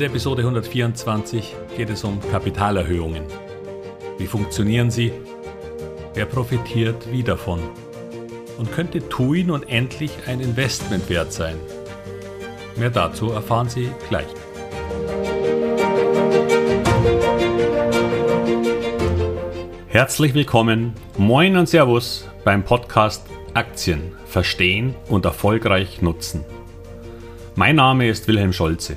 der Episode 124 geht es um Kapitalerhöhungen. Wie funktionieren sie? Wer profitiert wie davon? Und könnte TUI nun endlich ein Investment wert sein? Mehr dazu erfahren Sie gleich. Herzlich willkommen, moin und Servus beim Podcast Aktien verstehen und erfolgreich nutzen. Mein Name ist Wilhelm Scholze.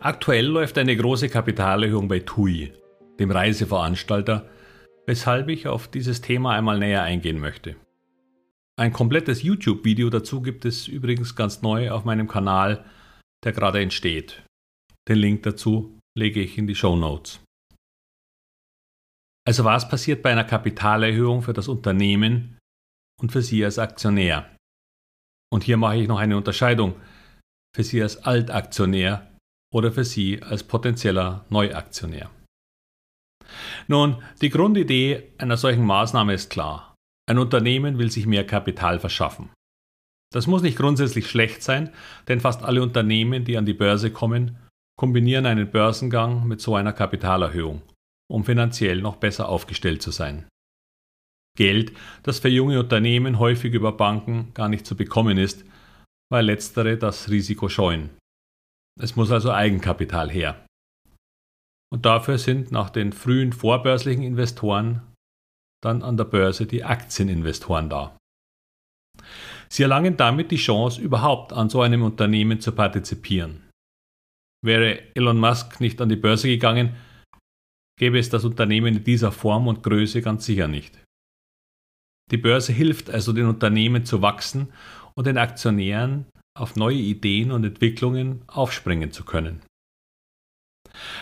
Aktuell läuft eine große Kapitalerhöhung bei TUI, dem Reiseveranstalter, weshalb ich auf dieses Thema einmal näher eingehen möchte. Ein komplettes YouTube-Video dazu gibt es übrigens ganz neu auf meinem Kanal, der gerade entsteht. Den Link dazu lege ich in die Show Notes. Also was passiert bei einer Kapitalerhöhung für das Unternehmen und für Sie als Aktionär? Und hier mache ich noch eine Unterscheidung für Sie als Altaktionär oder für Sie als potenzieller Neuaktionär. Nun, die Grundidee einer solchen Maßnahme ist klar. Ein Unternehmen will sich mehr Kapital verschaffen. Das muss nicht grundsätzlich schlecht sein, denn fast alle Unternehmen, die an die Börse kommen, kombinieren einen Börsengang mit so einer Kapitalerhöhung, um finanziell noch besser aufgestellt zu sein. Geld, das für junge Unternehmen häufig über Banken gar nicht zu bekommen ist, weil letztere das Risiko scheuen. Es muss also Eigenkapital her. Und dafür sind nach den frühen vorbörslichen Investoren dann an der Börse die Aktieninvestoren da. Sie erlangen damit die Chance, überhaupt an so einem Unternehmen zu partizipieren. Wäre Elon Musk nicht an die Börse gegangen, gäbe es das Unternehmen in dieser Form und Größe ganz sicher nicht. Die Börse hilft also den Unternehmen zu wachsen und den Aktionären auf neue Ideen und Entwicklungen aufspringen zu können.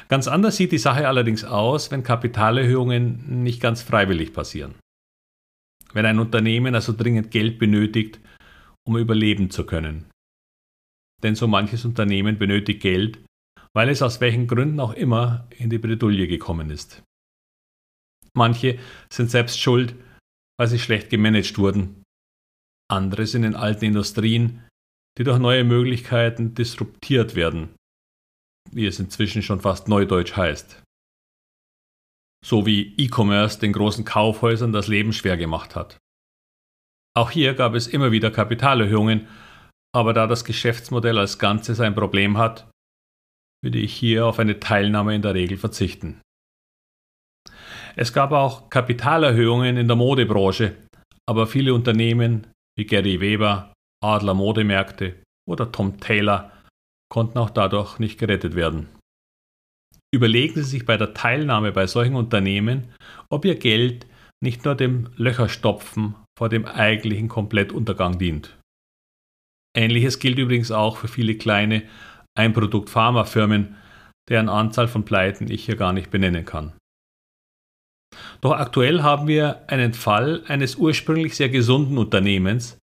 Ganz anders sieht die Sache allerdings aus, wenn Kapitalerhöhungen nicht ganz freiwillig passieren. Wenn ein Unternehmen also dringend Geld benötigt, um überleben zu können. Denn so manches Unternehmen benötigt Geld, weil es aus welchen Gründen auch immer in die Bredouille gekommen ist. Manche sind selbst schuld, weil sie schlecht gemanagt wurden. Andere sind in alten Industrien, die durch neue Möglichkeiten disruptiert werden, wie es inzwischen schon fast neudeutsch heißt. So wie E-Commerce den großen Kaufhäusern das Leben schwer gemacht hat. Auch hier gab es immer wieder Kapitalerhöhungen, aber da das Geschäftsmodell als Ganzes ein Problem hat, würde ich hier auf eine Teilnahme in der Regel verzichten. Es gab auch Kapitalerhöhungen in der Modebranche, aber viele Unternehmen wie Gary Weber, Adler Modemärkte oder Tom Taylor konnten auch dadurch nicht gerettet werden. Überlegen Sie sich bei der Teilnahme bei solchen Unternehmen, ob Ihr Geld nicht nur dem Löcherstopfen vor dem eigentlichen Komplettuntergang dient. Ähnliches gilt übrigens auch für viele kleine Einprodukt-Pharmafirmen, deren Anzahl von Pleiten ich hier gar nicht benennen kann. Doch aktuell haben wir einen Fall eines ursprünglich sehr gesunden Unternehmens,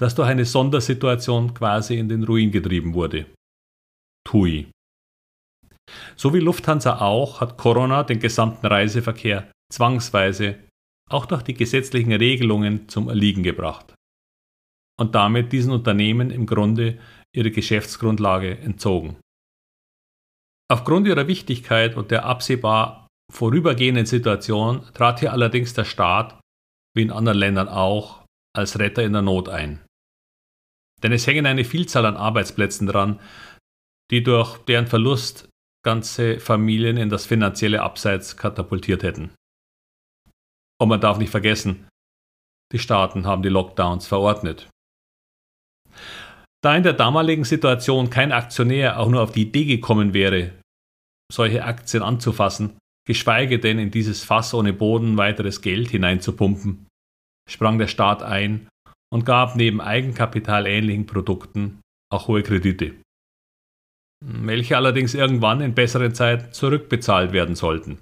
das durch eine Sondersituation quasi in den Ruin getrieben wurde. TUI. So wie Lufthansa auch hat Corona den gesamten Reiseverkehr zwangsweise auch durch die gesetzlichen Regelungen zum Erliegen gebracht und damit diesen Unternehmen im Grunde ihre Geschäftsgrundlage entzogen. Aufgrund ihrer Wichtigkeit und der absehbar vorübergehenden Situation trat hier allerdings der Staat, wie in anderen Ländern auch, als Retter in der Not ein. Denn es hängen eine Vielzahl an Arbeitsplätzen dran, die durch deren Verlust ganze Familien in das finanzielle Abseits katapultiert hätten. Und man darf nicht vergessen, die Staaten haben die Lockdowns verordnet. Da in der damaligen Situation kein Aktionär auch nur auf die Idee gekommen wäre, solche Aktien anzufassen, geschweige denn in dieses Fass ohne Boden weiteres Geld hineinzupumpen, sprang der Staat ein und gab neben Eigenkapitalähnlichen Produkten auch hohe Kredite, welche allerdings irgendwann in besseren Zeiten zurückbezahlt werden sollten.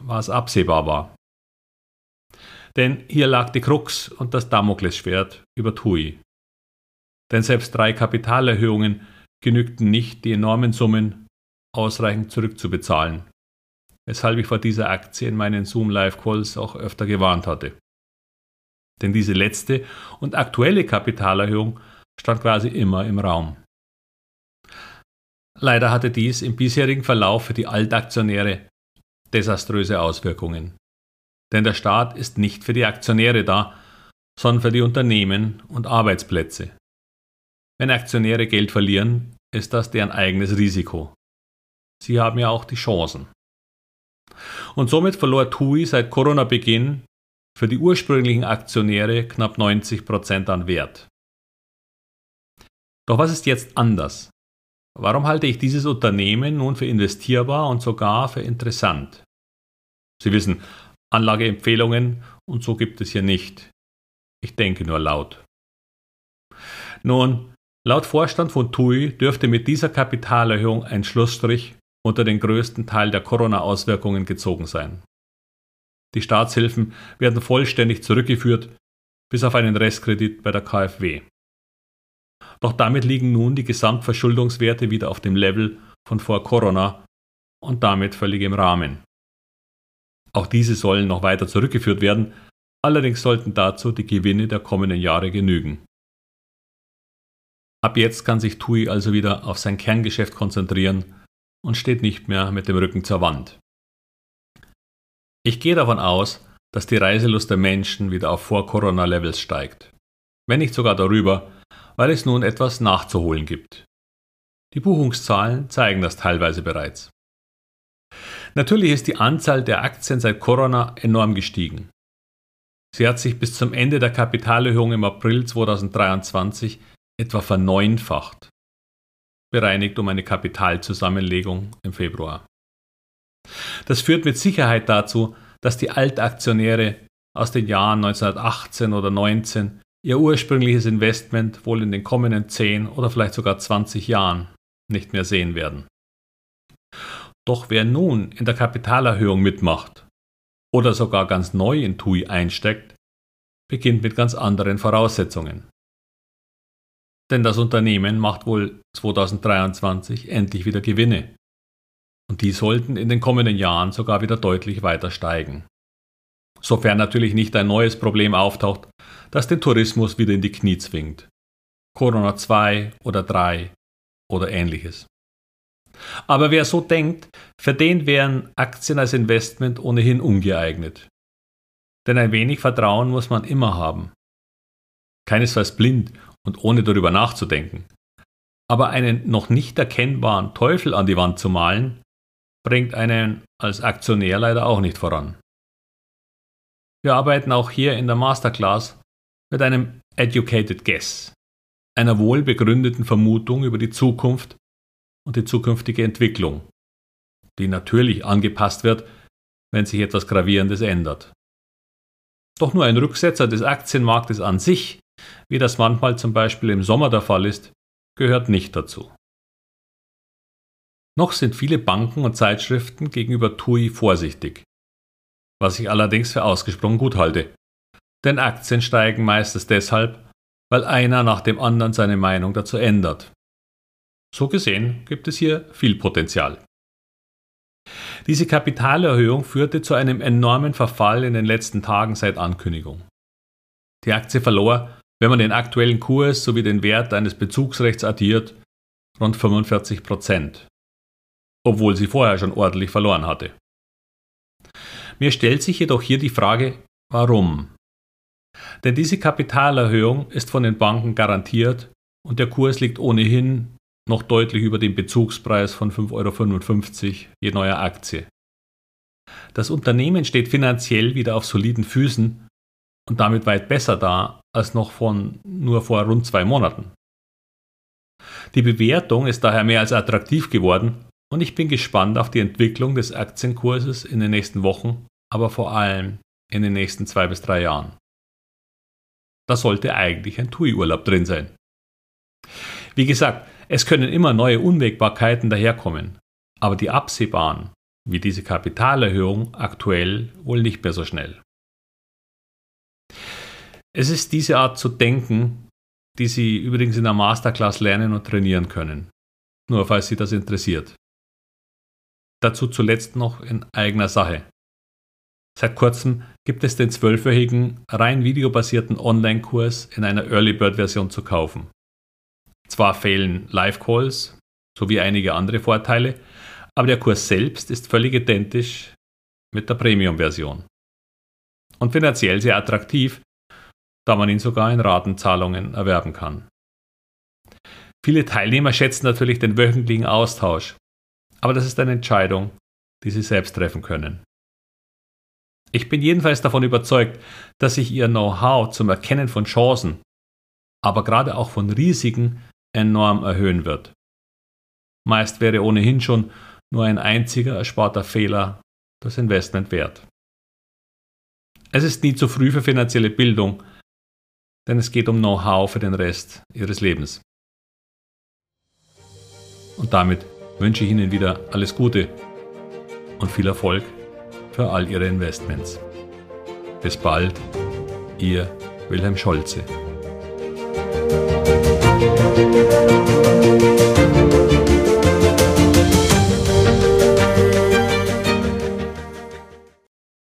was absehbar war. Denn hier lag die Krux und das Damoklesschwert über TUI. Denn selbst drei Kapitalerhöhungen genügten nicht, die enormen Summen ausreichend zurückzubezahlen, weshalb ich vor dieser Aktie in meinen Zoom Live Calls auch öfter gewarnt hatte. Denn diese letzte und aktuelle Kapitalerhöhung stand quasi immer im Raum. Leider hatte dies im bisherigen Verlauf für die Altaktionäre desaströse Auswirkungen. Denn der Staat ist nicht für die Aktionäre da, sondern für die Unternehmen und Arbeitsplätze. Wenn Aktionäre Geld verlieren, ist das deren eigenes Risiko. Sie haben ja auch die Chancen. Und somit verlor TUI seit Corona-Beginn für die ursprünglichen Aktionäre knapp 90 Prozent an Wert. Doch was ist jetzt anders? Warum halte ich dieses Unternehmen nun für investierbar und sogar für interessant? Sie wissen, Anlageempfehlungen und so gibt es hier nicht. Ich denke nur laut. Nun, laut Vorstand von TUI dürfte mit dieser Kapitalerhöhung ein Schlussstrich unter den größten Teil der Corona-Auswirkungen gezogen sein. Die Staatshilfen werden vollständig zurückgeführt, bis auf einen Restkredit bei der KfW. Doch damit liegen nun die Gesamtverschuldungswerte wieder auf dem Level von vor Corona und damit völlig im Rahmen. Auch diese sollen noch weiter zurückgeführt werden, allerdings sollten dazu die Gewinne der kommenden Jahre genügen. Ab jetzt kann sich TUI also wieder auf sein Kerngeschäft konzentrieren und steht nicht mehr mit dem Rücken zur Wand. Ich gehe davon aus, dass die Reiselust der Menschen wieder auf Vor-Corona-Levels steigt. Wenn nicht sogar darüber, weil es nun etwas nachzuholen gibt. Die Buchungszahlen zeigen das teilweise bereits. Natürlich ist die Anzahl der Aktien seit Corona enorm gestiegen. Sie hat sich bis zum Ende der Kapitalerhöhung im April 2023 etwa verneunfacht, bereinigt um eine Kapitalzusammenlegung im Februar. Das führt mit Sicherheit dazu, dass die Altaktionäre aus den Jahren 1918 oder 19 ihr ursprüngliches Investment wohl in den kommenden 10 oder vielleicht sogar 20 Jahren nicht mehr sehen werden. Doch wer nun in der Kapitalerhöhung mitmacht oder sogar ganz neu in TUI einsteckt, beginnt mit ganz anderen Voraussetzungen. Denn das Unternehmen macht wohl 2023 endlich wieder Gewinne. Und die sollten in den kommenden Jahren sogar wieder deutlich weiter steigen. Sofern natürlich nicht ein neues Problem auftaucht, das den Tourismus wieder in die Knie zwingt. Corona 2 oder 3 oder ähnliches. Aber wer so denkt, für den wären Aktien als Investment ohnehin ungeeignet. Denn ein wenig Vertrauen muss man immer haben. Keinesfalls blind und ohne darüber nachzudenken. Aber einen noch nicht erkennbaren Teufel an die Wand zu malen, bringt einen als Aktionär leider auch nicht voran. Wir arbeiten auch hier in der Masterclass mit einem Educated Guess, einer wohlbegründeten Vermutung über die Zukunft und die zukünftige Entwicklung, die natürlich angepasst wird, wenn sich etwas Gravierendes ändert. Doch nur ein Rücksetzer des Aktienmarktes an sich, wie das manchmal zum Beispiel im Sommer der Fall ist, gehört nicht dazu. Noch sind viele Banken und Zeitschriften gegenüber TUI vorsichtig, was ich allerdings für ausgesprochen gut halte. Denn Aktien steigen meistens deshalb, weil einer nach dem anderen seine Meinung dazu ändert. So gesehen gibt es hier viel Potenzial. Diese Kapitalerhöhung führte zu einem enormen Verfall in den letzten Tagen seit Ankündigung. Die Aktie verlor, wenn man den aktuellen Kurs sowie den Wert eines Bezugsrechts addiert, rund 45 Prozent, obwohl sie vorher schon ordentlich verloren hatte. Mir stellt sich jedoch hier die Frage, warum? Denn diese Kapitalerhöhung ist von den Banken garantiert und der Kurs liegt ohnehin noch deutlich über dem Bezugspreis von 5,55 Euro je neuer Aktie. Das Unternehmen steht finanziell wieder auf soliden Füßen und damit weit besser da als noch von nur vor rund zwei Monaten. Die Bewertung ist daher mehr als attraktiv geworden und ich bin gespannt auf die Entwicklung des Aktienkurses in den nächsten Wochen, aber vor allem in den nächsten zwei bis drei Jahren. Da sollte eigentlich ein TUI-Urlaub drin sein. Wie gesagt, es können immer neue Unwägbarkeiten daherkommen, aber die absehbaren wie diese Kapitalerhöhung aktuell wohl nicht mehr so schnell. Es ist diese Art zu denken, die Sie übrigens in der Masterclass lernen und trainieren können. Nur falls Sie das interessiert. Dazu zuletzt noch in eigener Sache. Seit kurzem gibt es den zwölfwöchigen, rein videobasierten Online-Kurs in einer Early Bird-Version zu kaufen. Zwar fehlen Live-Calls sowie einige andere Vorteile, aber der Kurs selbst ist völlig identisch mit der Premium-Version. Und finanziell sehr attraktiv, da man ihn sogar in Ratenzahlungen erwerben kann. Viele Teilnehmer schätzen natürlich den wöchentlichen Austausch, aber das ist eine Entscheidung, die sie selbst treffen können. Ich bin jedenfalls davon überzeugt, dass sich ihr Know-how zum Erkennen von Chancen, aber gerade auch von Risiken enorm erhöhen wird. Meist wäre ohnehin schon nur ein einziger ersparter Fehler das Investment wert. Es ist nie zu früh für finanzielle Bildung, denn es geht um Know-how für den Rest Ihres Lebens. Und damit wünsche ich Ihnen wieder alles Gute und viel Erfolg für all Ihre Investments. Bis bald, Ihr Wilhelm Scholze.